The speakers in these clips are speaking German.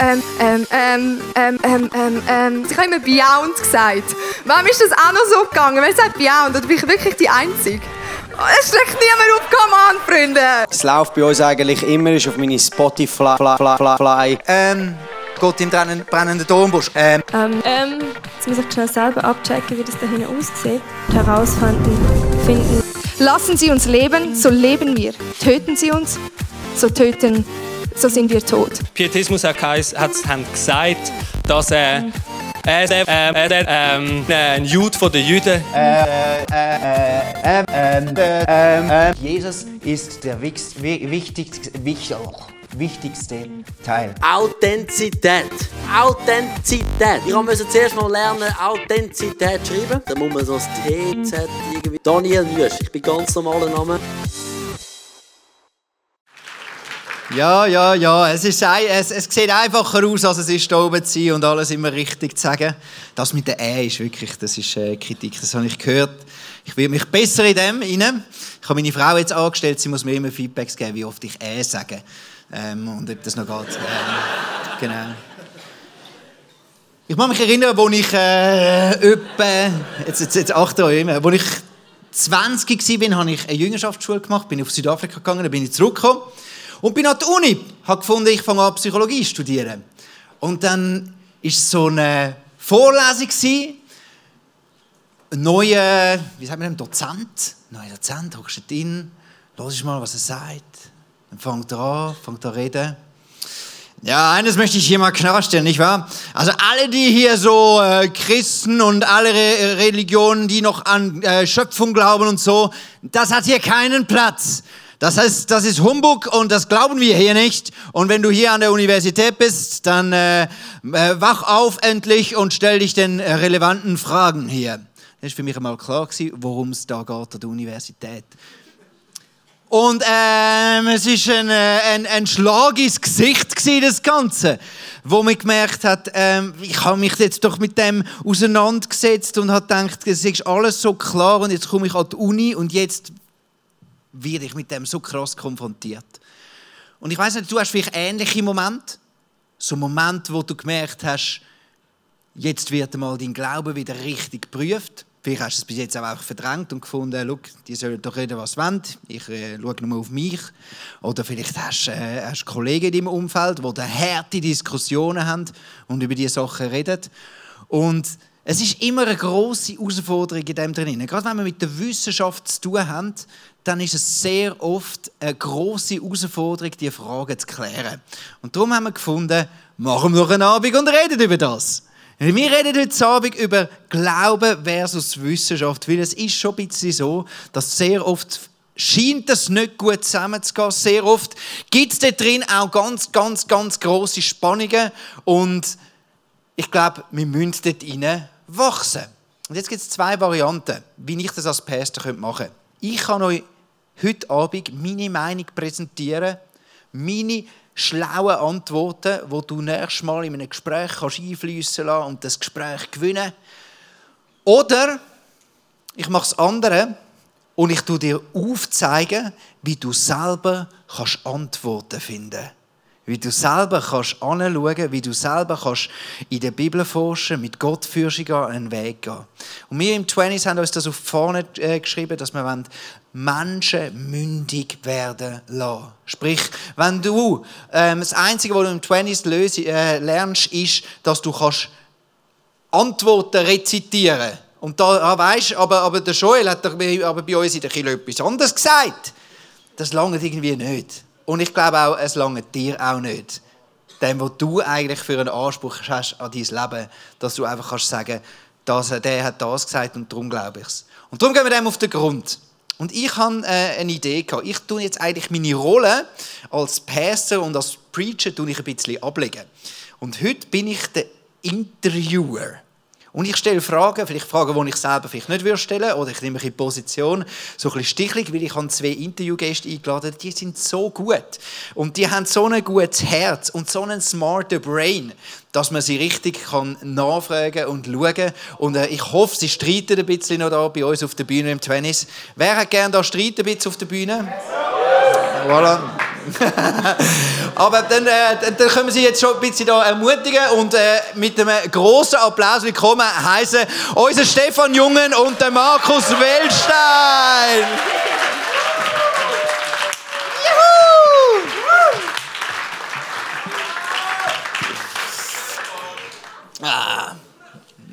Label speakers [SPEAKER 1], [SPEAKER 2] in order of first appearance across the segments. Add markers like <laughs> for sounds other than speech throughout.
[SPEAKER 1] Ähm, ähm, ähm, ähm, ähm, ähm, ähm, ich habe immer Beyond gesagt. Warum ist das auch noch so gegangen? Wer sagt Beyond? Oder bin ich wirklich die Einzige? Oh, es schlägt niemand auf, come on, Freunde!
[SPEAKER 2] Es läuft bei uns eigentlich immer ist auf meine Spotify. Fly, fly, fly, fly.
[SPEAKER 3] Ähm, Gott im brennenden, brennenden Dornbusch. Ähm,
[SPEAKER 4] Ähm, ähm, jetzt muss ich schnell selber abchecken, wie das da hinten aussieht. Herausfinden, finden.
[SPEAKER 1] Lassen Sie uns leben, so leben wir. Töten Sie uns, so töten, so sind wir tot.
[SPEAKER 5] Pietismus hat, gesagt, dass er äh, äh, äh, ähm, äh, ein Jude von den Juden
[SPEAKER 2] Jesus ist der wichtigste, wichtig, wichtigste Teil.
[SPEAKER 6] Authentizität. Authentizität. Ich musste zuerst mal lernen, Authentizität schreiben. Da muss man so das TZ irgendwie. Daniel Nüsch. Ich bin ganz normaler Name.
[SPEAKER 3] Ja, ja, ja. Es, ist, es, es sieht einfacher aus, als es ist, da oben zu sein und alles immer richtig zu sagen. Das mit der Ä ist wirklich, das ist äh, Kritik, das habe ich gehört. Ich will mich besser in dem rein. Ich habe meine Frau jetzt angestellt, sie muss mir immer Feedbacks geben, wie oft ich Ä sage. Ähm, und ob das noch geht. Ähm, genau. Ich kann mich erinnern, als ich äh, etwa, jetzt, jetzt, jetzt achte euch immer, als ich 20 war, habe ich eine Jüngerschaftsschule gemacht, bin auf Südafrika gegangen, dann bin ich zurückgekommen und bin an die Uni. habe gefunden, ich fange an Psychologie zu studieren. Und dann war so eine Vorlesung, gewesen. ein neuer, wie sagt man dem, Dozent, neuer Dozent, hockst du drin, hörst mal, was er sagt, dann fängt er an, fängt an reden. Ja, eines möchte ich hier mal klarstellen, nicht wahr? Also alle, die hier so äh, Christen und alle Re Religionen, die noch an äh, Schöpfung glauben und so, das hat hier keinen Platz. Das heißt, das ist Humbug und das glauben wir hier nicht. Und wenn du hier an der Universität bist, dann äh, äh, wach auf endlich und stell dich den äh, relevanten Fragen hier. Das ist für mich einmal klar gewesen, worum es da geht an der Universität. Und ähm, es ist ein, äh, ein, ein Schlag ins Gesicht gewesen, das Ganze, wo man gemerkt hat, ähm, ich habe mich jetzt doch mit dem auseinandergesetzt und habe gedacht, es ist alles so klar und jetzt komme ich an die Uni und jetzt werde ich mit dem so krass konfrontiert. Und ich weiß nicht, du hast vielleicht ähnliche Momente, so Momente, wo du gemerkt hast, jetzt wird einmal dein Glaube wieder richtig geprüft. Vielleicht hast du es bis jetzt auch verdrängt und gefunden, «Schau, die sollen doch reden, was sie wollen. Ich äh, schaue nur auf mich. Oder vielleicht hast du äh, Kollegen in deinem Umfeld, die harte Diskussionen haben und über diese Sachen reden. Und es ist immer eine grosse Herausforderung in dem drin. Gerade wenn wir mit der Wissenschaft zu tun haben, dann ist es sehr oft eine grosse Herausforderung, diese Fragen zu klären. Und darum haben wir gefunden, machen wir noch einen Abend und reden über das. Wir reden heute Abend über Glauben versus Wissenschaft, weil es ist schon ein bisschen so, dass sehr oft scheint das nicht gut zusammenzugehen. Sehr oft gibt es da drin auch ganz, ganz, ganz grosse Spannungen und ich glaube, wir müssen dort rein wachsen. Und jetzt gibt es zwei Varianten, wie ich das als Pastor machen könnte. Ich kann euch heute Abend meine Meinung präsentieren, meine schlauen Antworten, die du nächstes Mal in einem Gespräch einfließen lassen und das Gespräch gewinnen. Oder ich mache es andere und ich tue dir aufzeigen, wie du selber kannst Antworten finden kannst. Wie du selber kannst anschauen, wie du selber kannst in der Bibel forschen, mit Gott fürstiger einen Weg gehen. Und wir im 20s haben uns das auf Fahne äh, geschrieben, dass wir Menschen mündig werden lassen. Sprich, wenn du ähm, das Einzige, was du im 20s löse, äh, lernst, ist, dass du kannst Antworten rezitieren. Und da ah, weißt, aber, aber der Joel hat doch bei- aber bei uns in der Kirche etwas anderes gesagt. Das langt irgendwie nicht. Und ich glaube auch, es langt dir auch nicht. Dem, was du eigentlich für einen Anspruch hast an dein Leben, dass du einfach kannst sagen, dass der hat das gesagt und darum glaube ich es. Und darum gehen wir dem auf den Grund. Und ich habe äh, eine Idee gehabt. Ich tue jetzt eigentlich meine Rolle als Pastor und als Preacher tue ich ein bisschen ablegen. Und heute bin ich der Interviewer. Und ich stelle Fragen, vielleicht Fragen, die ich selber vielleicht nicht würde stellen oder ich nehme mich in Position, so ein bisschen stichlig, weil ich habe zwei Interviewgäste eingeladen, die sind so gut. Und die haben so ein gutes Herz und so einen smarten Brain, dass man sie richtig kann nachfragen und schauen Und äh, ich hoffe, sie streiten ein bisschen noch da bei uns auf der Bühne im Tennis. Wer hat gerne da streiten ein bisschen auf der Bühne? Voilà. <laughs> Aber dann, äh, dann- können wir Sie jetzt schon ein bisschen da ermutigen und äh, mit einem grossen Applaus willkommen heißen unser Stefan Jungen und der Markus Wellstein. Juhu! Ah,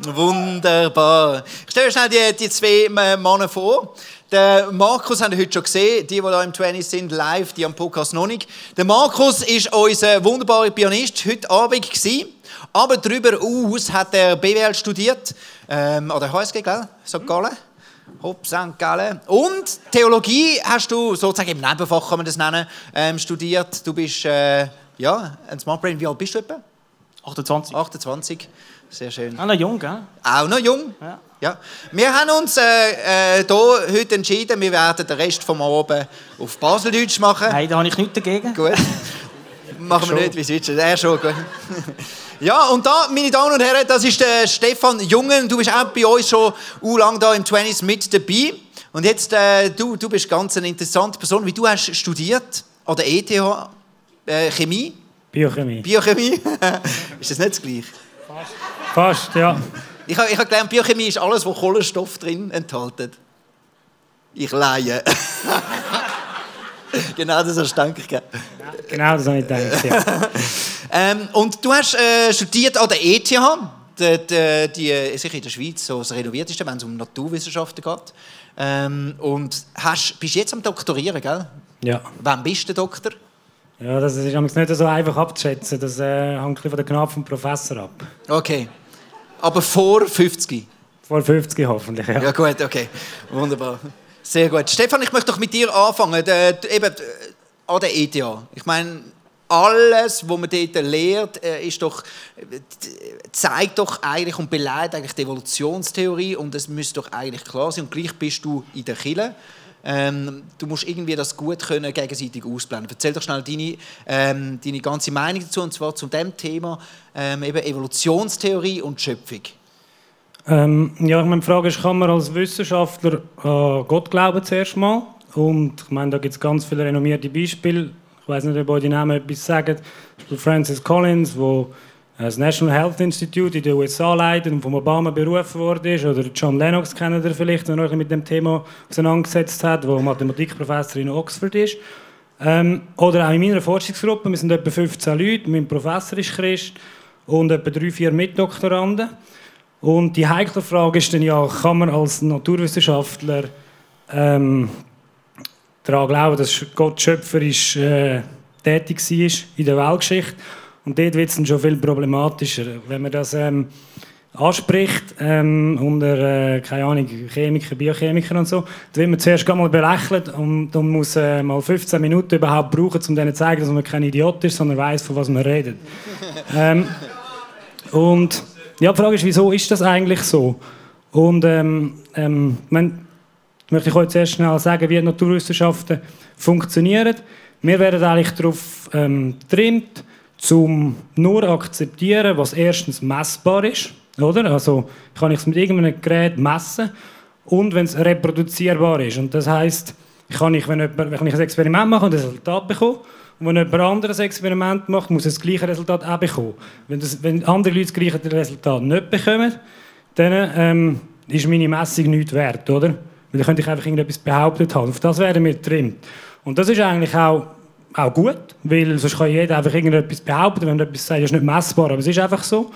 [SPEAKER 3] wunderbar. Ich stelle schnell die, die zwei Männer vor. Der Markus haben wir heute schon gesehen, die, die hier im 20 sind, live, die am Podcast noch nicht. Der Markus ist unser wunderbarer Pianist heute Abend gewesen. Aber darüber aus hat er BWL studiert, ähm, an der HSG, gell? St. Gallen. Hopp, St. Gallen. Und Theologie hast du sozusagen im Nebenfach, kann man das nennen, ähm, studiert. Du bist, äh, ja, ein Smart Brain. Wie alt bist du etwa?
[SPEAKER 7] 28.
[SPEAKER 3] 28. Sehr schön.
[SPEAKER 7] Ah, noch jung, gell?
[SPEAKER 3] Auch noch jung.
[SPEAKER 7] Ja.
[SPEAKER 3] Ja. Wir haben uns äh, äh, hier heute entschieden, wir werden den Rest vom Abend auf Baseldeutsch machen.
[SPEAKER 7] Nein, da habe ich nichts dagegen.
[SPEAKER 3] Gut. Machen wir nicht wie sonst. Er schon. Gut. <laughs> Ja, und da, meine Damen und Herren, das ist der Stefan Jungen. Du bist auch bei uns schon u lang da im 20s mit dabei. Und jetzt, äh, du, du bist ganz eine interessante Person, wie du hast studiert an der ETH äh, Chemie,
[SPEAKER 8] Biochemie.
[SPEAKER 3] Biochemie. <laughs> ist das nicht das Gleiche?
[SPEAKER 8] Fast, ja.
[SPEAKER 3] Ich habe ich hab gelernt, Biochemie ist alles, wo Kohlenstoff drin enthält. Ich leihe. <laughs> genau das hast du gedacht. gell?
[SPEAKER 8] Genau das habe ich gedacht, ja. <laughs>
[SPEAKER 3] Ähm, und du hast äh, studiert an der ETH, die, die, die sicher in der Schweiz so das renovierteste, wenn es um Naturwissenschaften geht. Ähm, und hast, bist jetzt am Doktorieren, gell?
[SPEAKER 8] ja.
[SPEAKER 3] Wann bist du Doktor?
[SPEAKER 8] Ja, das ist nicht so einfach abzuschätzen. Das äh, hängt ein bisschen von der Gnade vom Professor ab.
[SPEAKER 3] Okay. Aber vor 50?
[SPEAKER 8] Vor 50 hoffentlich, ja.
[SPEAKER 3] Ja gut, okay. Wunderbar. Sehr gut. Stefan, ich möchte doch mit dir anfangen. Eben, an der ETH. Ich meine, alles, was man dort lehrt, äh, ist doch, zeigt doch eigentlich und beleidigt eigentlich die Evolutionstheorie und es müsste doch eigentlich klar sein. Und gleich bist du in der Kille. Ähm, du musst irgendwie das gut können gegenseitig ausblenden. Erzähl doch schnell deine, ähm, deine ganze Meinung dazu und zwar zu dem Thema ähm, eben Evolutionstheorie und Schöpfung.
[SPEAKER 8] Ähm, ja, ich meine, die Frage ist, kann man als Wissenschaftler an Gott glauben zuerst mal? Und ich meine, da gibt es ganz viele renommierte Beispiele. Ich weiß nicht, ob euch die Namen etwas sagen. Zum Francis Collins, wo das National Health Institute in den USA leitet und von Obama berufen ist. Oder John Lennox kennt ihr vielleicht, der euch mit dem Thema auseinandergesetzt hat, der Mathematikprofessor in Oxford ist. Ähm, oder auch in meiner Forschungsgruppe, wir sind etwa 15 Leute, mein Professor ist Christ und etwa drei, vier Mitdoktoranden. Und die heikle Frage ist dann ja, kann man als Naturwissenschaftler ähm, daran glauben, dass Gott schöpferisch äh, tätig war in der Weltgeschichte? Und dort wird es dann schon viel problematischer. Wenn man das ähm, anspricht ähm, unter, äh, keine Ahnung, Chemiker, Biochemiker und so, dann wird man zuerst gar mal belächelt und dann muss äh, mal 15 Minuten überhaupt brauchen, um denen zu zeigen, dass man kein Idiot ist, sondern weiß, von was man redet. <laughs> ähm, und ja, die Frage ist, wieso ist das eigentlich so? Und ähm, ähm, man, möchte ich euch zuerst schnell sagen, wie Naturwissenschaften funktionieren. Wir werden eigentlich darauf ähm, getrimmt, zum nur akzeptieren, was erstens messbar ist, oder? Also kann ich es mit irgendeinem Gerät messen und wenn es reproduzierbar ist. Und das heißt, kann ich, wenn, jemand, wenn ich ein Experiment mache und ein Resultat bekomme, und wenn jemand anderes ein Experiment macht, muss er das gleiche Resultat auch bekommen. Wenn, das, wenn andere Leute das gleiche Resultat nicht bekommen, dann ähm, ist meine Messung nichts wert, oder? Weil dann könnte ich einfach irgendetwas behauptet haben. Auf das werden wir getrimmt. Und das ist eigentlich auch, auch gut, weil sonst kann jeder einfach irgendetwas behaupten, wenn er etwas sagt, ist nicht messbar, aber es ist einfach so.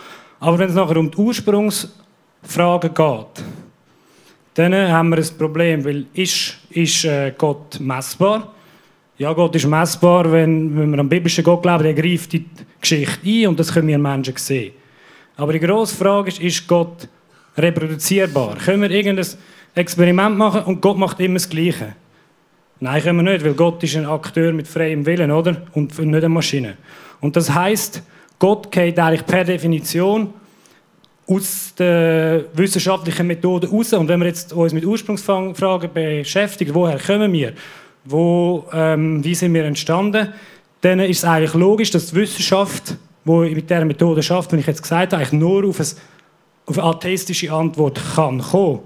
[SPEAKER 8] Aber wenn es nachher um die Ursprungsfragen geht, dann haben wir ein Problem, weil ist, ist äh, Gott messbar? Ja, Gott ist messbar, wenn, wenn wir den biblischen Gott glauben, der greift die Geschichte ein und das können wir Menschen sehen. Aber die grosse Frage ist, ist Gott reproduzierbar? Können wir irgendein Experiment machen und Gott macht immer das Gleiche? Nein, können wir nicht, weil Gott ist ein Akteur mit freiem Willen, oder? Und nicht eine Maschine. Und das heißt, Gott geht eigentlich per Definition aus der wissenschaftlichen Methode raus. Und wenn wir jetzt uns mit Ursprungsfragen beschäftigen, woher kommen wir, wo, ähm, wie sind wir entstanden, dann ist es eigentlich logisch, dass die Wissenschaft, die mit dieser Methode schafft, wie ich jetzt gesagt habe, eigentlich nur auf, ein, auf eine atheistische Antwort kann kommen.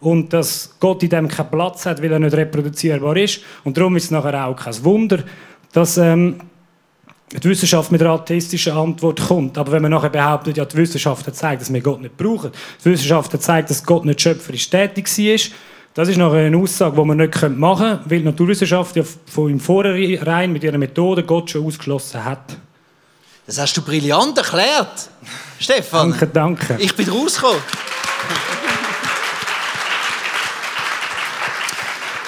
[SPEAKER 8] Und dass Gott in dem keinen Platz hat, weil er nicht reproduzierbar ist. Und darum ist es nachher auch kein Wunder, dass ähm, die Wissenschaft mit einer atheistischen Antwort kommt. Aber wenn man nachher behauptet, ja, die Wissenschaft hat gezeigt, dass wir Gott nicht brauchen, die Wissenschaft hat gezeigt, dass Gott nicht schöpferisch tätig war, das ist nachher eine Aussage, die man nicht machen können, weil die Naturwissenschaft ja von im Vorhinein mit ihrer Methode Gott schon ausgeschlossen hat.
[SPEAKER 3] Das hast du brillant erklärt, Stefan.
[SPEAKER 8] Danke, danke.
[SPEAKER 3] Ich bin rausgekommen.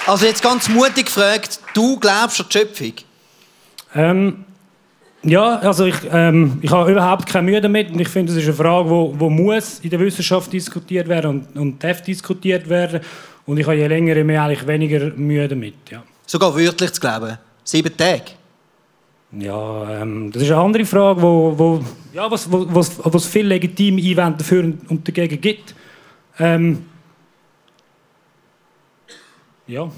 [SPEAKER 3] Also jetzt ganz mutig gefragt, du glaubst an die Schöpfung?
[SPEAKER 8] Ähm, ja, also ich, ähm, ich habe überhaupt keine Mühe damit und ich finde, das ist eine Frage, wo, wo muss in der Wissenschaft diskutiert werden und, und darf diskutiert werden und ich habe je länger, je mehr eigentlich weniger Mühe damit, ja.
[SPEAKER 3] Sogar wörtlich zu glauben. Sieben Tage.
[SPEAKER 8] Ja, ähm, das ist eine andere Frage, wo, wo, ja, was, wo, was, was viele legitime Einwände dafür und dagegen gibt. Ähm, ja.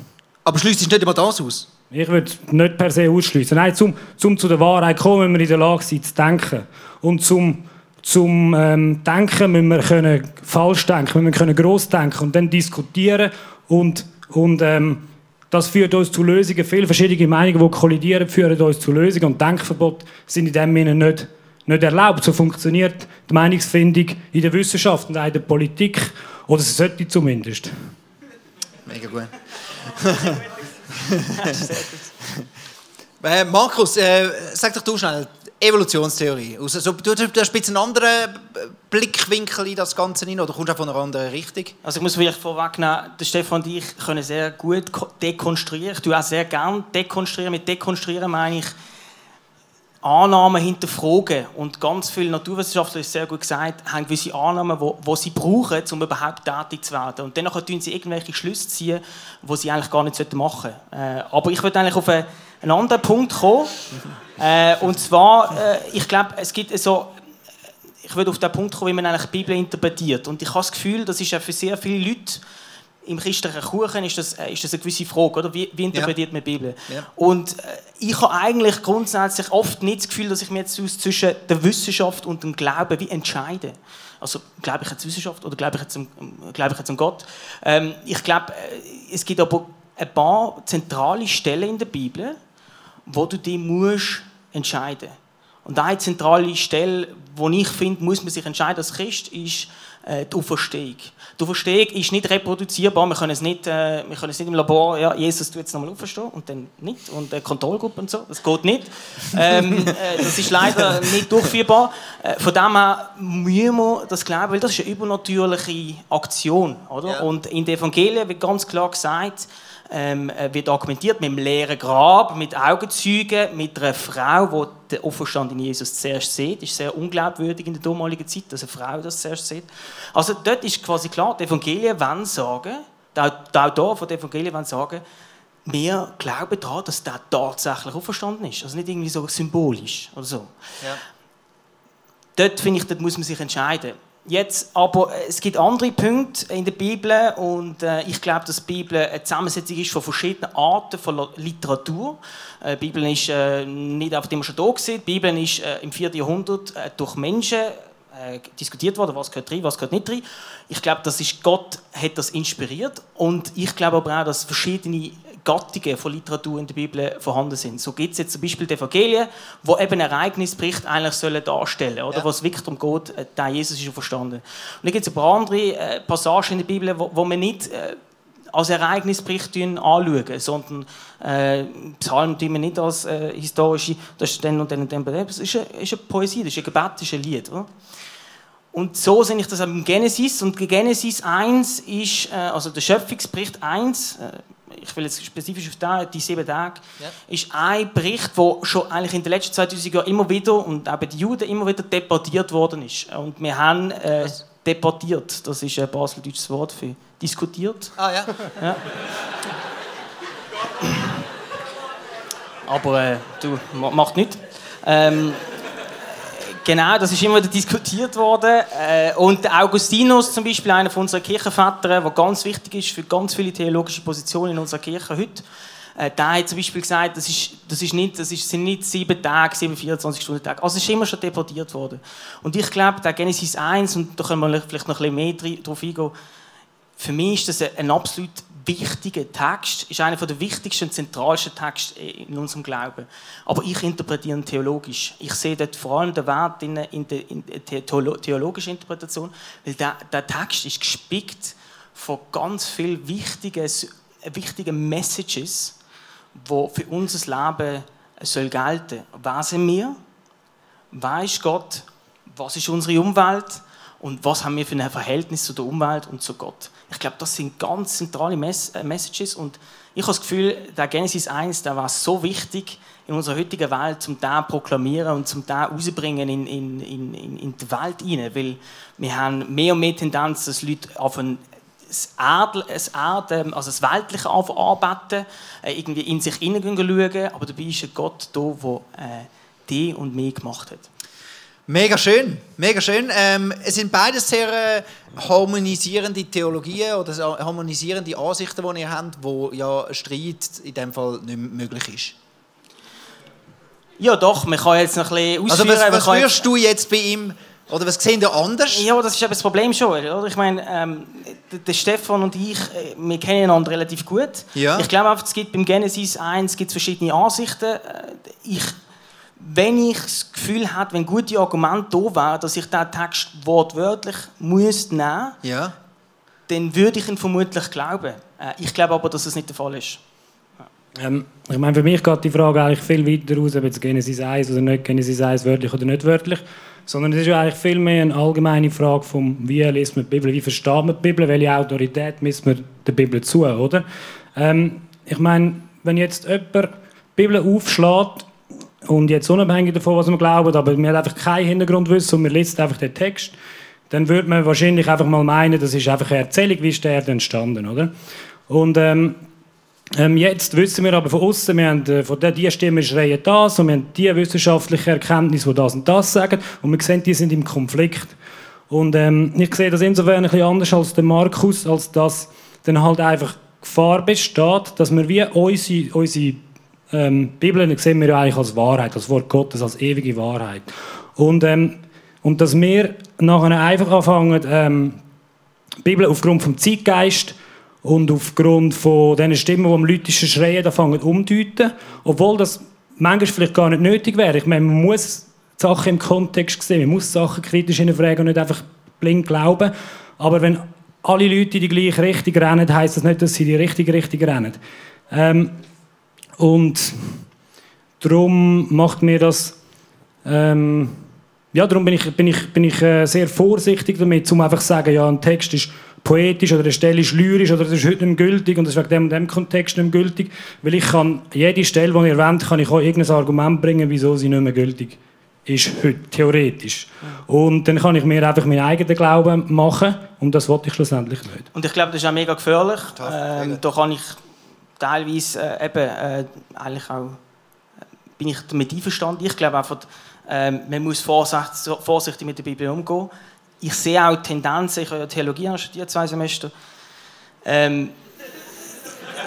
[SPEAKER 3] Aber schließt nicht immer das aus?
[SPEAKER 8] Ich würde nicht per se ausschließen. Nein, zum, zum zu der Wahrheit kommen, müssen wir in der Lage sein zu denken. Und zum, zum ähm, Denken müssen wir können falsch denken, müssen wir können gross denken und dann diskutieren. Und, und ähm, das führt uns zu Lösungen. Viele verschiedene Meinungen, die kollidieren, führen uns zu Lösungen. Und Denkverbote sind in dem Sinne nicht, nicht erlaubt. So funktioniert die Meinungsfindung in der Wissenschaft und auch in der Politik. Oder es sollte zumindest.
[SPEAKER 3] Mega gut. <laughs> <laughs> äh, Markus, äh, sag doch du schnell, Evolutionstheorie. Also, so, du, du hast ein bisschen einen anderen Blickwinkel in das Ganze rein, oder kommst du auch von einer anderen Richtung?
[SPEAKER 7] Also ich muss vielleicht vorwegnehmen, Stefan und ich können sehr gut dekonstruieren. Ich tue auch sehr gerne dekonstruieren. Mit dekonstruieren meine ich Annahmen hinterfragen. Und ganz viele Naturwissenschaftler, ist sehr gut gesagt, haben gewisse Annahmen, die, sie brauchen, um überhaupt tätig zu werden. Und dann tun sie irgendwelche Schlüsse ziehen, die sie eigentlich gar nicht machen sollten. Äh, aber ich würde eigentlich auf einen, einen anderen Punkt kommen. <laughs> Äh, und zwar, äh, ich glaube, es gibt so ich würde auf den Punkt kommen, wie man eigentlich die Bibel interpretiert. Und ich habe das Gefühl, das ist ja für sehr viele Leute im christlichen Kuchen ist das, ist das eine gewisse Frage, oder? Wie, wie interpretiert ja. man die Bibel? Ja. Und äh, ich habe eigentlich grundsätzlich oft nicht das Gefühl, dass ich mir jetzt zwischen der Wissenschaft und dem Glauben wie entscheide. Also glaube ich jetzt Wissenschaft oder glaube ich jetzt, glaube ich jetzt an Gott? Ähm, ich glaube, äh, es gibt aber ein paar zentrale Stellen in der Bibel, wo du dich musst entscheiden musst. Und eine zentrale Stelle, wo ich finde, muss man sich entscheiden als Christ, ist äh, die Auferstehung. Die Auferstehung ist nicht reproduzierbar. Wir können es nicht, äh, wir können es nicht im Labor, ja, Jesus tut jetzt nochmal auferstehen und dann nicht. Und äh, Kontrollgruppe und so, das geht nicht. Ähm, äh, das ist leider nicht durchführbar. Äh, von dem her müssen wir das glauben, weil das ist eine übernatürliche Aktion. Oder? Ja. Und in den Evangelien wird ganz klar gesagt, ähm, äh, wird argumentiert mit dem leeren Grab, mit Augenzeugen, mit einer Frau, die den auferstandenen Jesus zuerst sieht. Das ist sehr unglaubwürdig in der damaligen Zeit, dass eine Frau das zuerst sieht. Also dort ist quasi klar, die Evangelien wollen sagen, die Autoren von den Evangelien wollen sagen, wir glauben daran, dass der tatsächlich auferstanden ist. Also nicht irgendwie so symbolisch oder so. Ja. Dort finde ich, dort muss man sich entscheiden. Jetzt, aber äh, es gibt andere Punkte in der Bibel und äh, ich glaube, dass die Bibel eine Zusammensetzung ist von verschiedenen Arten von Literatur. Äh, die Bibel ist äh, nicht einfach immer schon da gewesen. Die Bibel ist äh, im 4. Jahrhundert äh, durch Menschen diskutiert worden, was gehört rein, was gehört nicht rein. Ich glaube, das ist Gott hat das inspiriert und ich glaube aber auch, dass verschiedene Gattungen von Literatur in der Bibel vorhanden sind. So gibt es jetzt zum Beispiel die Evangelien, wo eben Ereignisbericht eigentlich sollen darstellen oder ja. was wirklich darum geht, äh, der Jesus ist verstanden. Und dann gibt es ein paar andere äh, Passagen in der Bibel, wo, wo man nicht äh, als Ereignisbericht anschauen, sondern äh, Psalmen tun wir nicht als äh, historische, das ist dann und dann und dann. Das ist eine, ist eine Poesie, das ist ein Gebet, das ist ein Lied. Oder? Und so sehe ich das im Genesis. Und Genesis 1 ist, äh, also der Schöpfungsbericht 1, äh, ich will jetzt spezifisch auf den, die sieben Tage, ja. ist ein Bericht, der schon eigentlich in den letzten 2000 Jahren immer wieder und auch bei den Juden immer wieder debattiert worden ist. Und wir haben äh, debattiert, das ist ein baseldeutsches Wort für diskutiert.
[SPEAKER 3] Ah ja. ja. <laughs>
[SPEAKER 7] Aber äh, du, macht nichts. Ähm, Genau, das ist immer wieder diskutiert worden. Äh, und Augustinus zum Beispiel, einer von unseren Kirchenvätern, der ganz wichtig ist für ganz viele theologische Positionen in unserer Kirche heute, äh, der hat zum Beispiel gesagt, das, ist, das, ist nicht, das ist, sind nicht sieben Tage, sieben 24-Stunden-Tage. Also es ist immer schon deportiert worden. Und ich glaube, der Genesis 1, und da können wir vielleicht noch ein bisschen mehr drauf eingehen, für mich ist das ein absolut wichtiger Text, ist einer der wichtigsten und zentralsten Texte in unserem Glauben. Aber ich interpretiere ihn theologisch. Ich sehe dort vor allem den Wert in, in der, in der theologischen Interpretation, weil der, der Text ist gespickt von ganz vielen wichtigen, wichtigen Messages, die für unser Leben soll gelten. Wer sind wir? Wer ist Gott? Was ist unsere Umwelt? Und was haben wir für ein Verhältnis zu der Umwelt und zu Gott? Ich glaube, das sind ganz zentrale Mess äh, Messages und ich habe das Gefühl, der Genesis 1, der war so wichtig in unserer heutigen Welt, zum da proklamieren und zum da rauszubringen in, in, in, in die Welt hinein, weil wir haben mehr und mehr Tendenz, dass Leute auf ein das, Erd, das, Erde, also das Weltliche anbeten, äh, irgendwie in sich hinein schauen, aber dabei ist ein Gott da, der äh, die und mich gemacht hat.
[SPEAKER 3] Mega schön, mega schön. Ähm, es sind beides sehr äh, harmonisierende Theologien oder harmonisierende Ansichten, die ihr habt, wo ja Streit in dem Fall nicht möglich ist.
[SPEAKER 7] Ja, doch, man kann jetzt noch ein bisschen
[SPEAKER 3] ausführen. Also was, was würdest du jetzt bei ihm, oder was sehen ihr anders?
[SPEAKER 7] Ja, das ist eben das Problem schon. Oder? Ich meine, ähm, der Stefan und ich, äh, wir kennen einander relativ gut. Ja. Ich glaube einfach, es gibt beim Genesis 1 gibt verschiedene Ansichten. Äh, ich wenn ich das Gefühl habe, wenn gute Argumente da wären, dass ich diesen Text wortwörtlich muss nehmen muss, ja. dann würde ich ihn vermutlich glauben. Äh, ich glaube aber, dass das nicht der Fall ist.
[SPEAKER 8] Ähm, ich meine, für mich geht die Frage eigentlich viel weiter aus, ob jetzt Genesis 1 oder nicht Genesis 1 wörtlich oder nicht wörtlich, sondern es ist ja eigentlich viel mehr eine allgemeine Frage vom, wie liest man die Bibel, wie versteht man die Bibel, welche Autorität misst man der Bibel zu, oder? Ähm, ich meine, wenn jetzt jemand die Bibel aufschlägt und jetzt unabhängig davon, was man glaubt, aber man hat einfach kein Hintergrundwissen und man liest einfach den Text, dann würde man wahrscheinlich einfach mal meinen, das ist einfach eine Erzählung, wie ist der Erde entstanden, oder? Und ähm, ähm, jetzt wissen wir aber von außen, wir haben äh, von der die Stimme schreien das und wir haben die wissenschaftliche Erkenntnis, die das und das sagen und wir sehen, die sind im Konflikt. Und ähm, ich sehe das insofern ein bisschen anders als der Markus, als dass dann halt einfach Gefahr besteht, dass wir wie unsere, unsere ähm, Bibel sehen wir ja eigentlich als Wahrheit, als Wort Gottes, als ewige Wahrheit. Und, ähm, und dass wir nachher einfach anfangen, ähm, Bibel aufgrund vom Zeitgeist und aufgrund von den Stimmen, die am lütischen schreien, anfangen umdeuten, obwohl das manchmal vielleicht gar nicht nötig wäre. Ich meine, man muss Sachen im Kontext sehen, man muss Sachen kritisch hinterfragen und nicht einfach blind glauben. Aber wenn alle Leute die gleiche Richtung rennen, heisst das nicht, dass sie die richtige Richtung rennen. Ähm, und darum macht mir das. Ähm, ja, darum bin ich, bin ich, bin ich äh, sehr vorsichtig damit, um einfach zu sagen, ja, ein Text ist poetisch oder eine Stelle ist lyrisch oder das ist heute nicht mehr gültig und das ist wegen dem, dem Kontext nicht mehr gültig. Weil ich kann, jede Stelle, die ihr erwähnt, kann ich auch irgendein Argument bringen, wieso sie nicht mehr gültig ist heute, theoretisch. Und dann kann ich mir einfach meinen eigenen Glauben machen und das wollte ich schlussendlich nicht.
[SPEAKER 7] Und ich glaube, das ist auch mega gefährlich. Ähm, da kann ich teilweise äh, eben äh, eigentlich auch äh, bin ich damit einverstanden. Ich glaube einfach, äh, man muss vorsichtig, mit der Bibel umgehen. Ich sehe auch Tendenzen, ich habe ja Theologie studiert, zwei Semester. Ähm,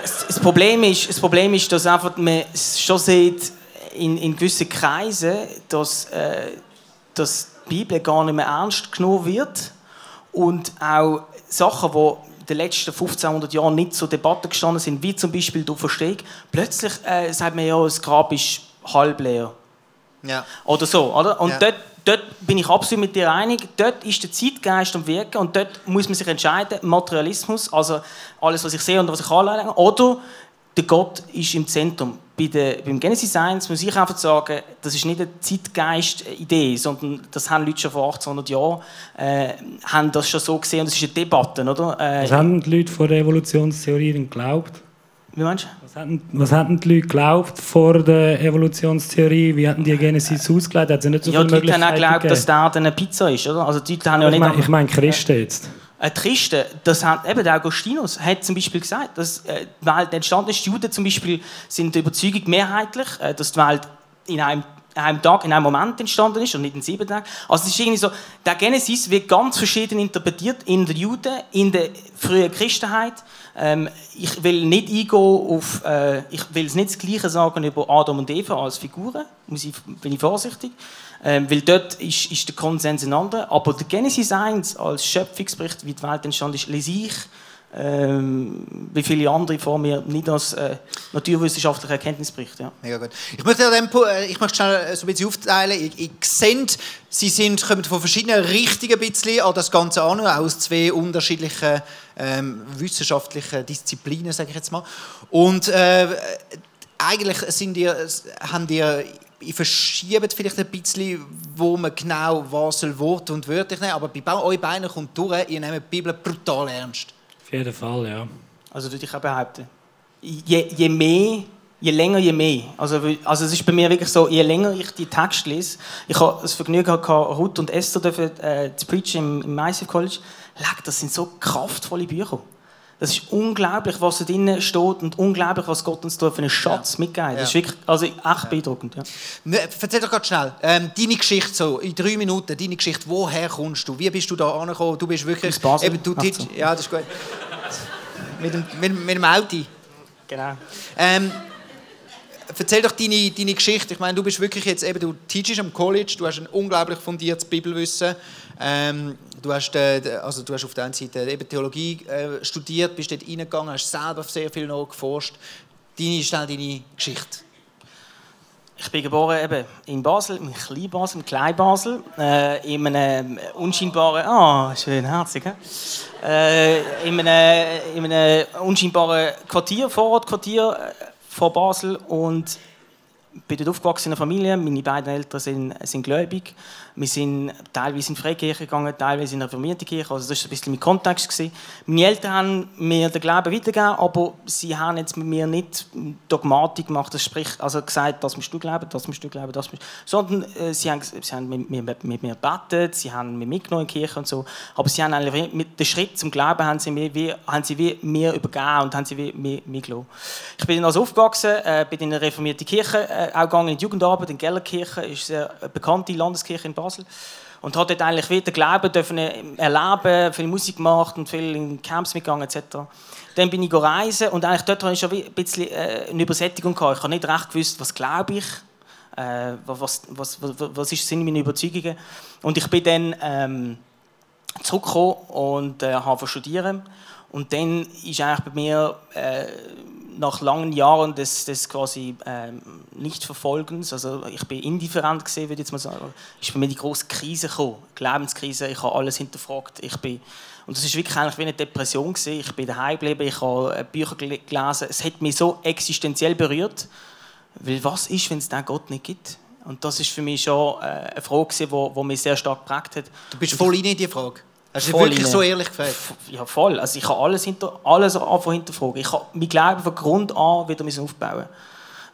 [SPEAKER 7] das, Problem ist, das Problem ist, dass einfach man schon sieht, in, in gewissen Kreisen, dass, äh, dass die Bibel gar nicht mehr ernst genommen wird und auch Sachen, die den letzten 1500 Jahren nicht zur Debatte gestanden sind, wie zum Beispiel du Verstehung, plötzlich äh, sagt man ja, das Grab ist halb leer. Ja. Oder so, oder? Und ja. dort, dort bin ich absolut mit dir einig, dort ist der Zeitgeist am Wirken und dort muss man sich entscheiden, Materialismus, also alles, was ich sehe und was ich anlege, oder der Gott ist im Zentrum. Bei der, beim Genesis 1 muss ich einfach sagen, das ist nicht eine Zeitgeist-Idee, sondern das haben Leute schon vor 1800 Jahren äh, haben das schon so gesehen und das ist eine Debatte. Oder?
[SPEAKER 8] Äh, was haben die Leute vor der Evolutionstheorie denn geglaubt?
[SPEAKER 7] Wie meinst du?
[SPEAKER 8] Was hatten, was hatten die Leute geglaubt vor der Evolutionstheorie? Wie hatten die Genesis ausgelegt? Hat nicht so
[SPEAKER 7] ja, die Leute haben auch geglaubt, dass da eine Pizza ist. Oder? Also die Leute haben ja
[SPEAKER 8] nicht ich meine ich mein Christen jetzt.
[SPEAKER 7] Ein Christen, das hat, eben der Augustinus hat zum Beispiel gesagt, dass äh, die Welt entstanden ist. Die Juden zum Beispiel sind der Überzeugung mehrheitlich, äh, dass die Welt in einem, einem Tag, in einem Moment entstanden ist und nicht in sieben Tagen. Also es ist irgendwie so, der Genesis wird ganz verschieden interpretiert in der Juden, in der frühen Christenheit. Ähm, ich will nicht eingehen auf, äh, ich will es nicht das Gleiche sagen über Adam und Eva als Figuren, muss ich, bin ich vorsichtig. Ähm, weil dort ist, ist der Konsens ein anderer. Aber der Genesis 1 als Schöpfungsbericht, wie die Welt entstanden ist, lese ich ähm, wie viele andere vor mir nicht als äh, naturwissenschaftliche Erkenntnis berichten. Ja.
[SPEAKER 3] Mega gut. Ich möchte, an dem, äh, ich möchte schnell äh, so ein bisschen aufteilen. Ich, ich sehe, Sie sind, kommen von verschiedenen Richtungen bisschen an das Ganze an, auch aus zwei unterschiedlichen ähm, wissenschaftlichen Disziplinen, sage ich jetzt mal. Und äh, eigentlich sind ihr, haben ihr, ihr verschiebt vielleicht ein bisschen, wo man genau was soll Wort und wörtlich nehmen, aber bei euch beiden kommt durch, ihr nehmt die Bibel brutal ernst.
[SPEAKER 8] Auf jeden Fall, ja.
[SPEAKER 7] Also würde ich auch behaupten. Je, je mehr, je länger, je mehr. Also, also es ist bei mir wirklich so, je länger ich die Texte lese, ich habe das Vergnügen gehabt, Ruth und Esther dürfen, äh, zu preachen im, im ICF College. Leck, das sind so kraftvolle Bücher. Das ist unglaublich, was da drin steht und unglaublich, was Gott uns da für einen Schatz mitgibt. Das ist wirklich also echt beeindruckend. Ja.
[SPEAKER 3] Ne, Erzähl doch gerade schnell, ähm, deine Geschichte so, in drei Minuten, deine Geschichte, woher kommst du? Wie bist du da angekommen? Du bist wirklich...
[SPEAKER 7] Aus Basel.
[SPEAKER 3] Eben, du
[SPEAKER 7] Ach
[SPEAKER 3] teach-
[SPEAKER 7] so.
[SPEAKER 3] Ja, das ist gut. Mit, dem, mit, mit dem Auto.
[SPEAKER 7] Genau.
[SPEAKER 3] Ähm, erzähl doch deine, deine Geschichte. Ich meine, du bist wirklich jetzt eben, du teachst am College, du hast ein unglaublich fundiertes Bibelwissen. Ähm, du, hast, äh, also du hast auf der einen Seite eben Theologie äh, studiert, bist dort reingegangen, hast selber sehr viel noch geforscht. Deine, schnell deine Geschichte.
[SPEAKER 7] Ich bin geboren eben in Basel, in Klein-Basel, im Klein-Basel, äh, in einem unscheinbaren, ah, schön, herzig, äh, in, einem, in einem unscheinbaren Quartier, Vorortquartier äh, von Basel und bin dort aufgewachsen in einer Familie. Meine beiden Eltern sind, sind gläubig. Wir sind teilweise in Freikirche gegangen, teilweise in eine reformierte Kirche. Also das war ein bisschen mein Kontext. Gewesen. Meine Eltern haben mir den Glauben weitergegeben, aber sie haben jetzt mit mir nicht Dogmatik gemacht, das sprich, also gesagt, das musst du glauben, das musst du glauben, das musst du... Sondern äh, sie haben, sie haben mit, mir, mit mir gebetet, sie haben mich mitgenommen in die Kirche und so. Aber sie haben eigentlich mit dem Schritt zum Glauben haben sie mir wie, haben sie wie mir übergeben und haben sie wie mir, mir gelassen. Ich bin also aufgewachsen, äh, bin in eine reformierte Kirche, äh, auch gegangen in die Jugendarbeit in Gellerkirche, ist eine bekannte Landeskirche in Basel. Und hat dort eigentlich wieder Glauben dürfen erleben, viel Musik gemacht und viel in Camps mitgegangen etc. Dann bin ich reisen und eigentlich dort hatte ich schon ein bisschen äh, eine Übersättigung gehabt. Ich habe nicht recht gewusst, was glaube ich, äh, was, was, was, was sind meine Überzeugungen. Und ich bin dann ähm, zurückgekommen und äh, habe studieren. Und dann ist eigentlich bei mir äh, nach langen Jahren des, des quasi ähm, Nichtverfolgens, also ich bin indifferent gesehen, würde ich jetzt mal sagen, ist bei mir die große Krise gekommen, Lebenskrise. Ich habe alles hinterfragt. Ich bin und das ist wirklich eigentlich wie eine Depression gewesen. Ich bin daheim geblieben, ich habe äh, Bücher gel- gelesen. Es hat mich so existenziell berührt, weil was ist, wenn es den Gott nicht gibt? Und das ist für mich schon äh, eine Frage, die mich sehr stark geprägt hat.
[SPEAKER 3] Du bist voll in die Frage. Hast du
[SPEAKER 7] Voll
[SPEAKER 3] wirklich
[SPEAKER 7] rein.
[SPEAKER 3] so ehrlich gefragt?
[SPEAKER 7] Ja, voll. Also ich habe alles, hinter, alles anfangen hinterfragen. Ich habe mein Glauben von Grund an wieder aufbauen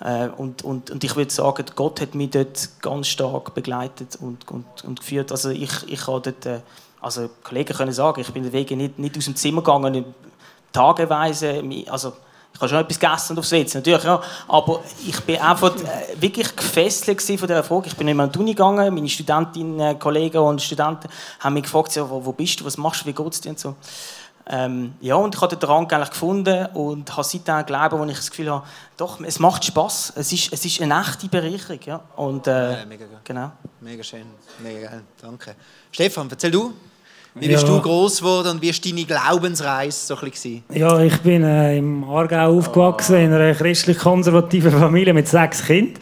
[SPEAKER 7] äh, und, und, und ich würde sagen, Gott hat mich dort ganz stark begleitet und, und, und geführt. Also ich, ich habe dort, äh, also Kollegen können sagen, ich bin den Weg nicht, nicht aus dem Zimmer gegangen, tageweise, also ich habe schon etwas gegessen und aufs WC, natürlich, ja. aber ich bin einfach äh, wirklich gefesselt von dieser Frage. Ich bin nicht mehr an die Uni gegangen, meine Studentinnen, Kollegen und Studenten haben mich gefragt, so, wo, wo bist du, was machst du, wie geht es dir und so. Ähm, ja, und ich habe den Rang eigentlich gefunden und habe seitdem Glauben, wo ich das Gefühl habe, doch, es macht Spaß. Es ist, es ist eine echte Bereicherung. Ja. Und, äh,
[SPEAKER 3] Ja, mega gut.
[SPEAKER 7] genau.
[SPEAKER 3] Mega schön, mega geil, danke. Stefan, erzähl du. Wie bist
[SPEAKER 8] Ja.
[SPEAKER 3] du groß geworden und wie war deine Glaubensreise so ein bisschen?
[SPEAKER 8] Ja, ich bin äh, im Aargau aufgewachsen, in einer christlich-konservativen Familie mit sechs Kindern.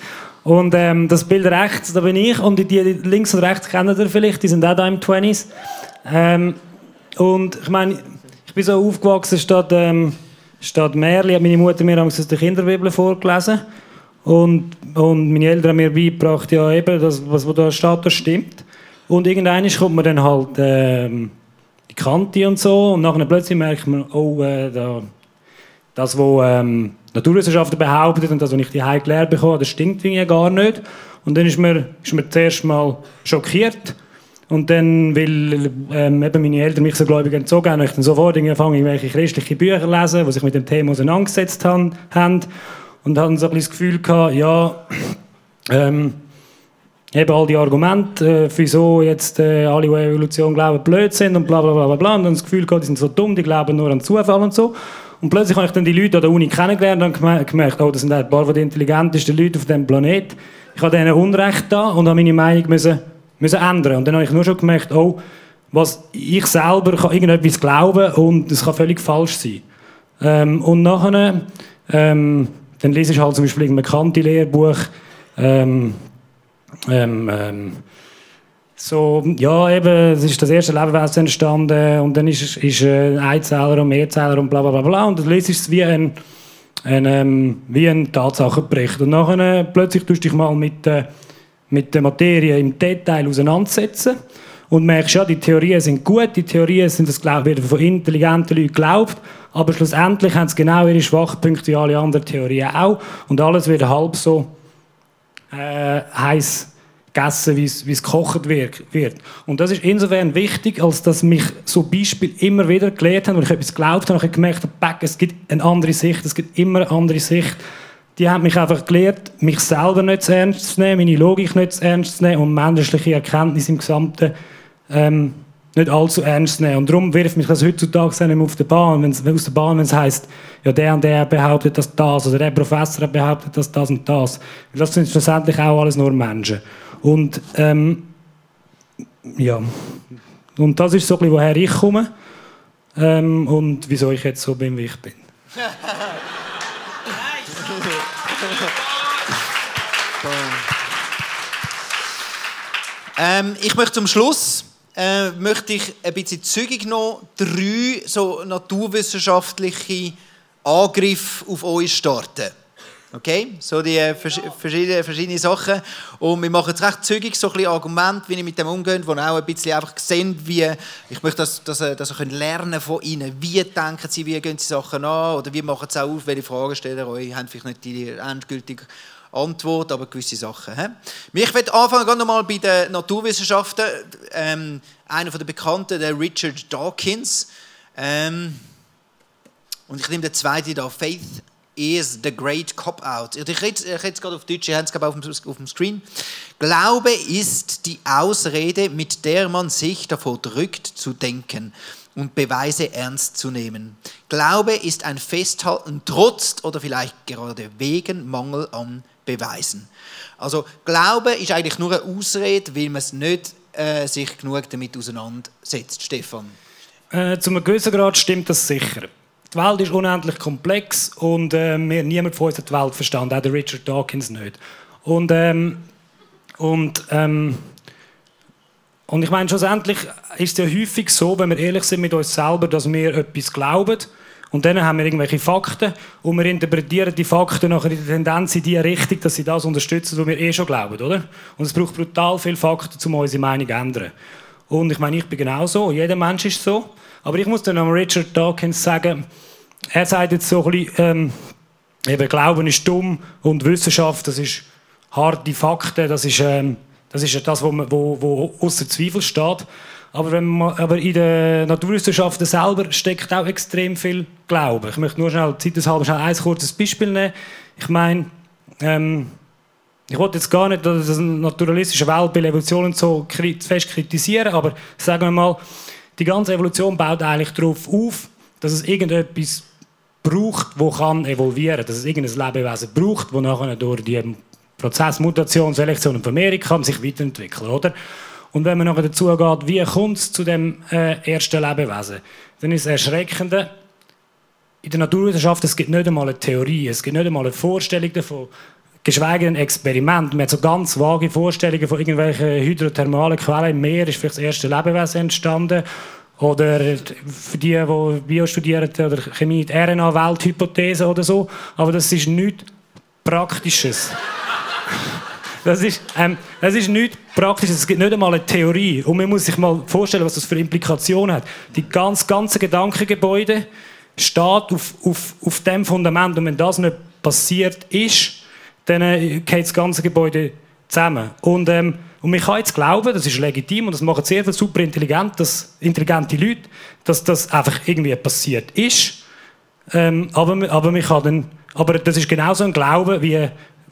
[SPEAKER 8] Und ähm, das Bild rechts, da bin ich. Und die, die links und rechts kennt ihr vielleicht, die sind auch da im 20s. Ähm, und ich meine, ich bin so aufgewachsen statt, ähm, statt Märli, hat meine Mutter mir aus der Kinderbibel vorgelesen. Und, und meine Eltern haben mir beigebracht, ja eben, das, was da steht, das stimmt. Und irgendwann kommt man dann halt ähm, die Kante und so und nachher plötzlich merkt man, oh, äh, da, das, was ähm, Naturwissenschaftler behaupten und das, was ich die gelernt bekomme, das stimmt irgendwie gar nicht. Und dann ist man, ist man zuerst mal schockiert. Und dann, weil ähm, eben meine Eltern mich so gläubig erzogen haben, habe ich dann sofort angefangen, irgendwelche christliche Bücher lesen, die sich mit dem Thema auseinandergesetzt haben. haben. Und hatten so ein bisschen das Gefühl gehabt, ja, <clears throat> ähm, eben all die Argumente, äh, wieso jetzt äh, alle, die Evolution glauben, blöd sind und bla bla bla bla. Und dann das Gefühl die sind so dumm, die glauben nur an Zufall und so. Und plötzlich habe ich dann die Leute an der Uni kennengelernt und geme- gemerkt, oh, das sind ein paar von den intelligentesten Leuten auf diesem Planet. Ich habe denen Unrecht da und habe meine Meinung müssen, müssen ändern. Und dann habe ich nur schon gemerkt, oh, was ich selber kann irgendetwas glauben und es kann völlig falsch sein. Ähm, und nachher, ähm, dann lese ich halt zum Beispiel ein bekanntes Lehrbuch, ähm, ähm, ähm, so, ja, eben, es ist das erste Lebewesen entstanden und dann ist, es- äh, ein Eizähler und Mehrzähler und bla bla bla und dann ich es wie ein, ein, ähm, wie ein Tatsachenbericht. Und nachher äh, plötzlich tust du dich mal mit, äh, mit der Materie im Detail auseinandersetzen und merkst, ja, die Theorien sind gut, die Theorien sind, das glaub, werden von intelligenten Leuten geglaubt, aber schlussendlich haben sie genau ihre Schwachpunkte wie alle anderen Theorien auch und alles wird halb so äh, heiß gegessen, wie es gekocht wird. Und das ist insofern wichtig, als dass mich so Beispiele immer wieder gelehrt haben, wo ich etwas geglaubt habe und gemerkt habe, es gibt eine andere Sicht, es gibt immer eine andere Sicht. Die haben mich einfach gelehrt, mich selber nicht zu ernst zu nehmen, meine Logik nicht zu ernst zu nehmen und menschliche Erkenntnis im Gesamten ähm, nicht allzu ernst nehmen. Und darum wirft mich das heutzutage nicht mehr auf der Bahn, wenn's, aus der Bahn, wenn es heisst, ja, der und der behauptet das das oder der Professor behauptet das das und das. Weil das sind schlussendlich auch alles nur Menschen. Und ähm, ja, und das ist so ein bisschen, woher ich komme ähm, und wieso ich jetzt so bin, wie ich bin. <laughs>
[SPEAKER 3] Ähm, ich möchte zum Schluss äh, möchte ich ein bisschen zügig noch drei so naturwissenschaftliche Angriffe auf euch starten. Okay? So die äh, vers verschiedene, verschiedene Sachen. Und wir machen jetzt recht zügig so ein bisschen Argumente, wie ihr mit dem umgeht, wo auch ein bisschen einfach sehen, wie, ich möchte, dass, dass, ihr- dass ihr lernen von ihnen. Wie denken sie, wie gehen sie Sachen an oder wie machen sie auch auf, welche Fragen stellen euch, haben vielleicht nicht die endgültige Antwort, aber gewisse Sachen. He? Ich werde anfangen gerade nochmal bei den Naturwissenschaften. Ähm, einer der Bekannten, der Richard Dawkins. Ähm, und ich nehme den zweiten da. Faith is the great cop-out. Ich rede jetzt gerade auf Deutsch, ihr habt es ich, auf auf dem Screen. Glaube ist die Ausrede, mit der man sich davor drückt, zu denken und Beweise ernst zu nehmen. Glaube ist ein Festhalten trotz oder vielleicht gerade wegen Mangel an Beweisen. Also Glaube ist eigentlich nur eine Ausrede, weil man es nicht äh, sich genug damit auseinandersetzt. Stefan.
[SPEAKER 8] Äh, zu einem gewissen Grad stimmt das sicher. Die Welt ist unendlich komplex und äh, niemand von uns hat die Welt verstanden, auch der Richard Dawkins nicht. Und, ähm, und, ähm, und ich meine, schlussendlich ist es ja häufig so, wenn wir ehrlich sind mit uns selber, dass wir etwas glauben und dann haben wir irgendwelche Fakten und wir interpretieren die Fakten nachher in der Tendenz in die Richtung, dass sie das unterstützen, was wir eh schon glauben, oder? Und es braucht brutal viele Fakten, um unsere Meinung zu ändern. Und ich meine, ich bin genauso, jeder Mensch ist so. Aber ich muss dann am Richard Dawkins sagen, er sagt jetzt so ein bisschen, ähm, eben, Glauben ist dumm und Wissenschaft, das ist harte Fakten, das ist, ähm, das, ist das, wo, man- wo, wo außer Zweifel steht. Aber, wenn man, aber in den Naturwissenschaften selber steckt auch extrem viel Glauben. Ich möchte nur schnell, zeiteshalber schnell ein kurzes Beispiel nehmen. Ich meine, ähm, ich wollte jetzt gar nicht das naturalistische Weltbild, Evolution und so fest kritisieren, aber sagen wir mal, die ganze Evolution baut eigentlich darauf auf, dass es irgendetwas braucht, wo kann evolvieren, dass es irgendein Lebewesen braucht, wo nachher durch die Prozess Mutation, Selektion und Vermehrung kann sich weiterentwickeln, oder? Und wenn man nachher dazu geht, wie kommt es zu dem äh, ersten Lebewesen, dann ist es erschreckende, in der Naturwissenschaft, es gibt nicht einmal eine Theorie, es gibt nicht einmal eine Vorstellung davon, geschweige denn ein Experiment. Man hat so ganz vage Vorstellungen von irgendwelchen hydrothermalen Quellen im Meer, ist vielleicht das erste Lebewesen entstanden. Oder für die, die Bio studieren oder Chemie, die RNA-Welthypothese oder so. Aber das ist nichts Praktisches. Das ist, ähm, das ist nichts Praktisches. Es gibt nicht einmal eine Theorie. Und man muss sich mal vorstellen, was das für Implikationen hat. Die ganz, ganze Gedankengebäude steht auf, auf, auf dem Fundament. Und wenn das nicht passiert ist, dann äh, geht das ganze Gebäude zusammen. Und, ähm, und man kann jetzt glauben, das ist legitim und das machen sehr viele super intelligente Leute, dass das einfach irgendwie passiert ist. Ähm, aber, aber, man kann dann, aber das ist genauso ein Glaube, wie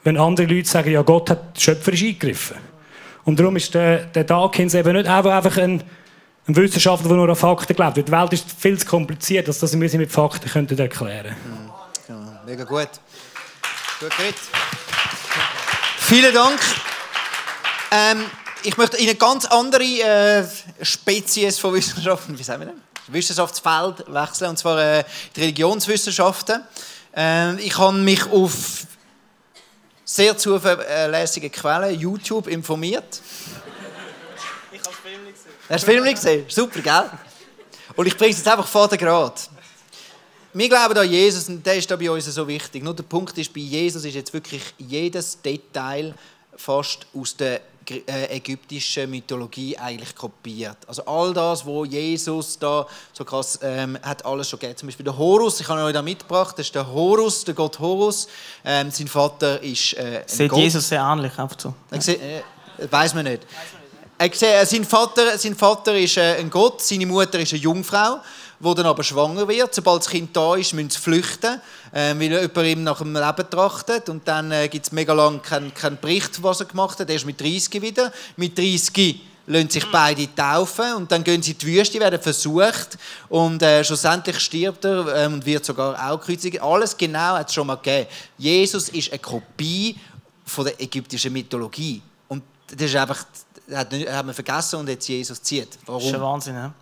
[SPEAKER 8] wenn andere Leute sagen, ja, Gott hat schöpferisch eingegriffen. Und darum ist der, der Dawkins eben nicht einfach, ein, ein Wissenschaftler, der nur an Fakten glaubt. Die Welt ist viel zu kompliziert, als dass wir sie mit Fakten könnten erklären könnten.
[SPEAKER 3] Mega gut. Gut geredet. Vielen Dank. Ähm, ich möchte in eine ganz andere äh, Spezies von Wissenschaften, wie sagen wir denn? Wissenschaftsfeld wechseln, und zwar äh, die Religionswissenschaften. Äh, ich habe mich auf sehr zuverlässige Quellen, YouTube, informiert.
[SPEAKER 7] Ich habe den Film nicht gesehen.
[SPEAKER 3] Hast du den Film nicht gesehen? Super, gell? Und ich bringe es jetzt einfach vor den Grad. Wir glauben an Jesus und der ist da bei uns so wichtig. Nur der Punkt ist, bei Jesus ist jetzt wirklich jedes Detail fast aus der ägyptischen Mythologie eigentlich kopiert. Also all das, wo Jesus da so krass ähm, hat alles schon gegeben. Zum Beispiel der Horus, ich habe euch da mitgebracht, das ist der Horus, der Gott Horus. Ähm, sein Vater ist äh, ein
[SPEAKER 7] Sieht
[SPEAKER 3] Gott.
[SPEAKER 7] Jesus sehr ähnlich, einfach so.
[SPEAKER 3] Äh, weiß man nicht. Er sieht, äh, sein, Vater, sein Vater ist äh, ein Gott, seine Mutter ist eine Jungfrau, die dann aber schwanger wird. Sobald das Kind da ist, müssen sie flüchten, äh, weil jemand ihm nach dem Leben trachtet. Und dann äh, gibt es mega lange keinen keinen Bericht, was er gemacht hat. Er ist mit 30 wieder. Mit 30 lassen sich beide taufen und dann gehen sie in die Wüste, werden versucht und äh, schlussendlich stirbt er ähm, und wird sogar auch gekreuzigt. Alles genau hat es schon mal gegeben. Jesus ist eine Kopie von der ägyptischen Mythologie und das ist einfach, hat, hat man vergessen und jetzt Jesus zieht.
[SPEAKER 7] Das ist ein
[SPEAKER 3] Warum?
[SPEAKER 7] Wahnsinn, ja.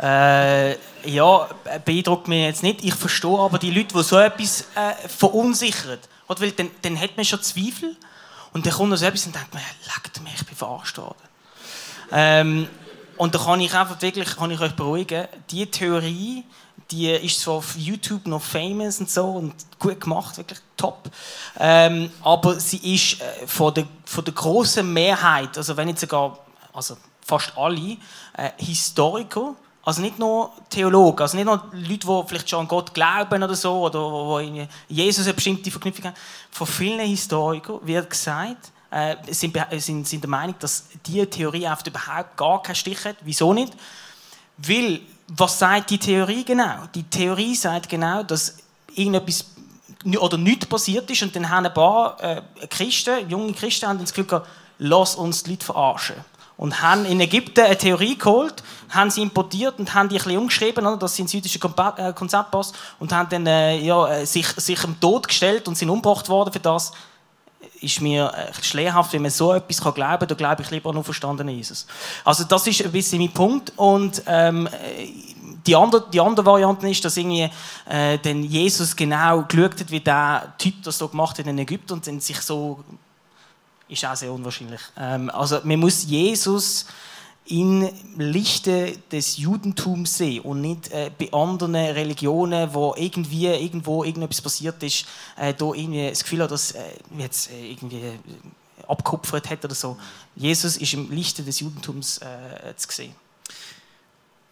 [SPEAKER 7] Äh, ja, beeindruckt mich jetzt nicht. Ich verstehe aber die Leute, die so etwas äh, verunsichern. Oder weil dann, dann hat man schon Zweifel und dann kommt noch so etwas und denkt man, leckt mich, ich bin verarscht worden. Ähm, und da kann ich einfach wirklich kann ich euch beruhigen, die Theorie, die ist zwar auf YouTube noch famous und so und gut gemacht, wirklich top. Ähm, aber sie ist äh, von der, von der großen Mehrheit, also wenn nicht sogar, also fast alle, äh, Historiker, also nicht nur Theologen, also nicht nur Leute, die vielleicht schon an Gott glauben oder so, oder wo in Jesus eine bestimmte Verknüpfung haben. Von vielen Historikern wird gesagt, äh, sind, sind, sind der Meinung, dass diese Theorie einfach überhaupt gar keinen Stich hat. Wieso nicht? Weil, was sagt die Theorie genau? Die Theorie sagt genau, dass irgendetwas oder nichts passiert ist und dann haben ein paar äh, Christen, junge Christen, haben das Gefühl gehabt, lass uns die Leute verarschen. Und haben in Ägypten eine Theorie geholt, haben sie importiert und haben die ein bisschen umgeschrieben, oder, dass sie ins jüdische Kompa- äh, Konzept passt und haben dann äh, ja, äh, sich, sich dem Tod gestellt und sind umgebracht worden für das. Ist mir schleierhaft, wenn man so etwas glauben kann, da glaube ich lieber an verstandenen Jesus. Also das ist ein bisschen mein Punkt und ähm, äh, die andere, die andere Variante ist, dass irgendwie äh, dann Jesus genau geschaut hat, wie der Typ das so gemacht hat in Ägypten und sich so ist auch sehr unwahrscheinlich. Ähm, also man muss Jesus im Lichte des Judentums sehen und nicht äh, bei anderen Religionen, wo irgendwie irgendwo irgendetwas passiert ist, äh, da irgendwie das Gefühl hat, dass äh, jetzt äh, irgendwie äh, abkupfert hat oder so. Jesus ist im Lichte des Judentums äh, zu sehen.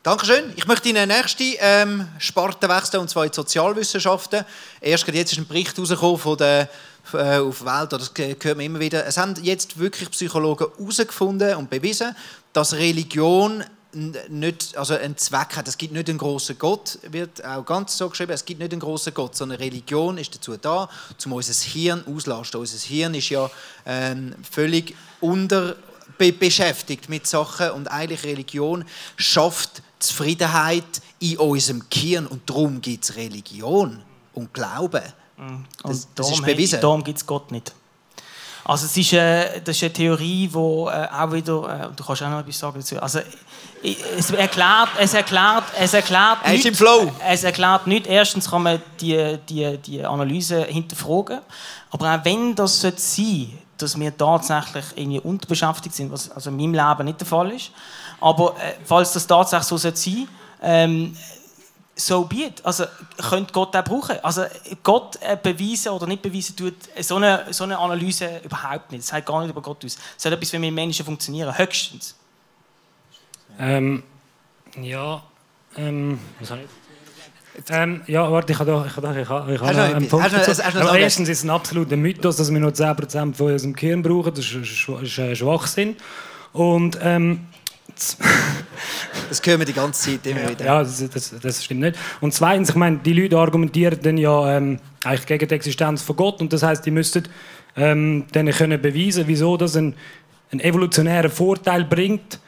[SPEAKER 3] Dankeschön. Ich möchte in eine nächste ähm, Sparte wechseln, und zwar in die Sozialwissenschaften. Erst jetzt ist ein Bericht rausgekommen von der äh, auf der Welt, das hört man immer wieder. Es haben jetzt wirklich Psychologen herausgefunden und bewiesen, dass Religion nicht, also einen Zweck hat. Es gibt nicht einen großen Gott, wird auch ganz so geschrieben. Es gibt nicht einen großen Gott, sondern Religion ist dazu da, um unser Hirn auszulasten. Unser Hirn ist ja ähm, völlig unter be beschäftigt mit Sachen und eigentlich Religion schafft Zufriedenheit in unserem Gehirn und darum gibt es Religion und Glauben.
[SPEAKER 7] Und
[SPEAKER 3] Das, das
[SPEAKER 7] darum,
[SPEAKER 3] ist bewiesen.
[SPEAKER 7] Darum gibt es Gott nicht. Also es ist, äh, das ist eine Theorie, die äh, auch wieder, äh, du kannst auch noch etwas sagen dazu, also es erklärt, es erklärt, es erklärt
[SPEAKER 3] Er
[SPEAKER 7] nicht-. Es erklärt nicht, erstens kann man die, die, die Analyse hinterfragen, aber auch wenn das sein sollte, dass wir tatsächlich irgendwie unterbeschäftigt sind, was also in meinem Leben nicht der Fall ist, aber äh, falls das tatsächlich so sein sollte, ähm, so be it. Also, könnte Gott auch brauchen. Also, Gott äh, beweisen oder nicht beweisen tut so eine, so eine Analyse überhaupt nicht. Das sagt gar nicht über Gott aus. Es hat etwas, wie wir Menschen funktionieren. Höchstens.
[SPEAKER 8] Ähm, ja, ähm, was habe ich? Ähm, ja, warte, ich habe da, ich habe da, ich habe, ich habe einen? Punkt
[SPEAKER 3] Hast du hast
[SPEAKER 8] erstens ist es ein absoluter Mythos, dass wir nur 10% von unserem Gehirn brauchen. Das ist, ist äh, Schwachsinn. Und ähm, <laughs>
[SPEAKER 3] Das hören wir die ganze Zeit immer wieder.
[SPEAKER 8] ja, das, das, das stimmt nicht. Und zweitens, ich meine, die Leute argumentieren dann ja ähm, eigentlich gegen die Existenz von Gott und das heißt, die müssten ähm, dann können beweisen, wieso das ein, einen evolutionären Vorteil bringt,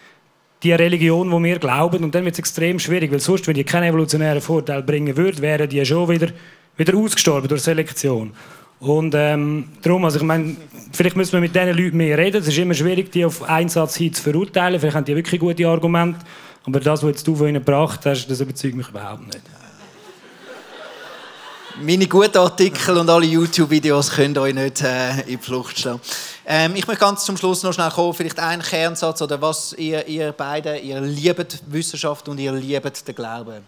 [SPEAKER 8] die Religion, wo wir glauben, und dann wird es extrem schwierig, weil sonst, wenn die keinen evolutionären Vorteil bringen würde, wären die schon wieder, wieder ausgestorben durch Selektion. Und ähm, darum, also ich meine, vielleicht müssen wir mit diesen Leuten mehr reden. Es ist immer schwierig, die auf einen Satz hin zu verurteilen. Vielleicht haben die wirklich gute Argumente. Aber das, was jetzt du von ihnen gebracht hast, das überzeugt mich überhaupt nicht.
[SPEAKER 3] Meine guten Artikel und alle YouTube-Videos können euch nicht äh, in die Flucht stellen. Ähm, ich möchte ganz zum Schluss noch schnell kommen, vielleicht einen Kernsatz oder was ihr, ihr beide, ihr liebt Wissenschaft und ihr liebt den Glauben.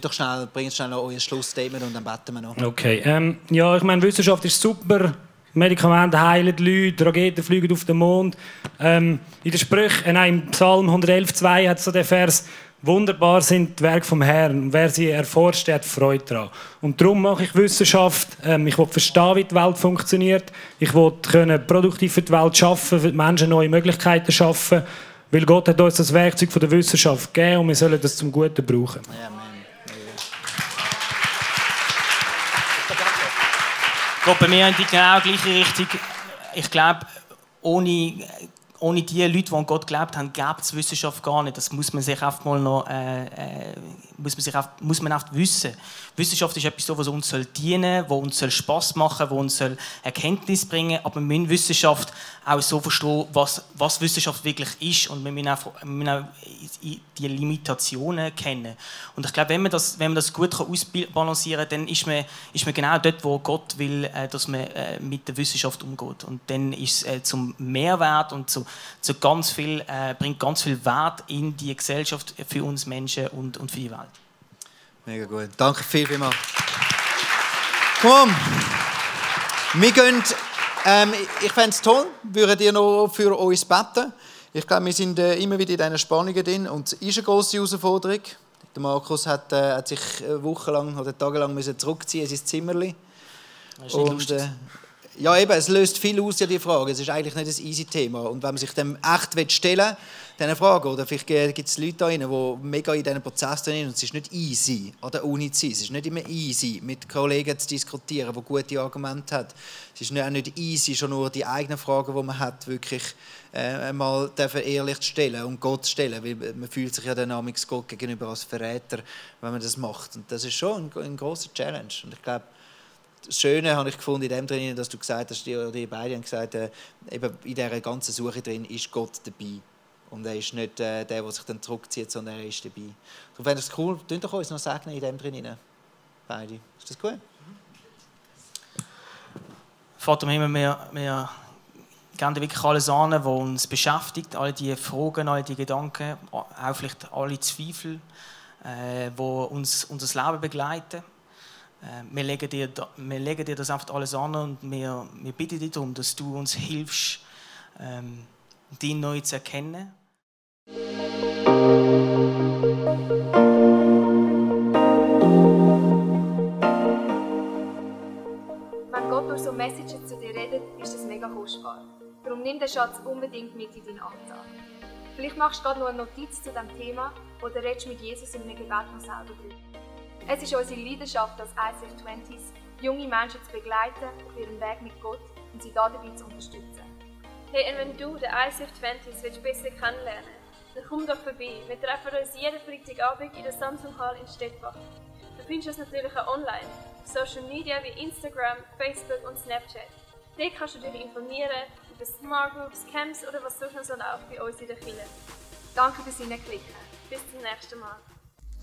[SPEAKER 3] Doch schnell, bringt schnell noch euer Schlussstatement und dann beten wir noch.
[SPEAKER 8] Okay, ähm, ja, ich meine, Wissenschaft ist super. Medikamente heilen die Leute, Raketen fliegen auf den Mond. Ähm, in den Sprüchen, äh, nein, im Psalm 111,2 hat so der Vers, Wunderbar sind die Werke vom Herrn. Wer sie erforscht, hat Freude daran. Und darum mache ich Wissenschaft. Ähm, ich will verstehen, wie die Welt funktioniert. Ich will können produktiv für die Welt schaffen, für die Menschen neue Möglichkeiten schaffen. Weil Gott hat uns das Werkzeug von der Wissenschaft gegeben und wir sollen das zum Guten brauchen.
[SPEAKER 3] Amen.
[SPEAKER 7] Bei mir in die genau gleiche Richtung. Ich glaube, ohne, ohne die Leute, die an Gott geglaubt haben, gäbe es Wissenschaft gar nicht. Das muss man sich oft mal noch äh, äh, muss man sich oft, muss man oft wissen. Wissenschaft ist etwas, was uns dienen soll, was uns Spass machen soll, was uns Erkenntnis bringen soll. Aber wir müssen Wissenschaft auch so verstehen, was, was Wissenschaft wirklich ist. Und wir müssen auch, wir müssen auch die Limitationen kennen. Und ich glaube, wenn man das, wenn man das gut ausbalancieren kann, dann ist man, ist man genau dort, wo Gott will, äh, dass man äh, mit der Wissenschaft umgeht. Und dann ist es äh, zum Mehrwert und zu, zu ganz viel, bringt ganz viel Wert in die Gesellschaft für uns Menschen und, und für die Welt.
[SPEAKER 3] Mega gut. Danke viel, vielmals. Komm, wir gehen. Ähm, ich fände es toll, würdet ihr noch für uns beten? Ich glaube, wir sind äh, immer wieder in diesen Spannungen drin und es ist eine grosse Herausforderung. Der Markus hat, äh, hat sich äh, wochenlang oder tagelang müssen zurückziehen in sein Zimmerli. Und, äh, ja, eben, es löst viel aus, ja, die Frage. Es ist eigentlich nicht ein easy Thema. Und wenn man sich dem echt stellen will, diese Frage, oder vielleicht gibt es Leute da rein, die mega in diesem Prozess drin sind und es ist nicht easy, an der Uni zu sein. Es ist nicht immer easy, mit Kollegen zu diskutieren, die gute Argumente haben. Es ist auch nicht easy, schon nur die eigenen Fragen, die man hat, wirklich äh, mal ehrlich zu stellen und Gott zu stellen, weil man fühlt sich ja dynamisch Gott gegenüber als Verräter, wenn man das macht. Und das ist schon ein, ein großer Challenge. Und ich glaube, das Schöne habe ich gefunden in dem drin, dass du gesagt hast, die, die beiden haben gesagt, äh, eben in dieser ganzen Suche drin ist Gott dabei. Und er ist nicht äh, der, der sich dann zurückzieht, sondern er ist dabei. Du fändest es cool, könnt doch uns noch sagen in dem drin. Beide. Ist das gut?
[SPEAKER 7] Vater im Himmel, wir, wir geben wirklich alles an, was uns beschäftigt, alle diese Fragen, alle diese Gedanken, auch vielleicht alle Zweifel, äh, die uns unser Leben begleiten. Äh, wir, legen dir, wir legen dir das einfach alles an und wir, wir bitten dich darum, dass du uns hilfst, ähm, dich neu zu erkennen.
[SPEAKER 4] Wenn Gott durch so Messages zu dir redet, ist das mega kostbar. Darum nimm den Schatz unbedingt mit in deinen Alltag. Vielleicht machst du gerade noch eine Notiz zu diesem Thema oder redest mit Jesus in einem Gebet noch selber drüber. Es ist unsere Leidenschaft als ICF 20s, junge Menschen zu begleiten auf ihrem Weg mit Gott und sie dabei zu unterstützen.
[SPEAKER 9] Hey, und wenn du den ICF 20s willst besser kennenlernen dann komm doch vorbei. Wir treffen uns jeden Freitagabend in der Samsung Hall in Stettbach. Du findest uns natürlich auch online, auf Social Media wie Instagram, Facebook und Snapchat. Dort kannst du dich informieren über Smart Groups, Camps oder was sonst noch so läuft bei uns in der Kirche.
[SPEAKER 4] Danke fürs Hineinklicken.
[SPEAKER 9] Bis zum nächsten Mal.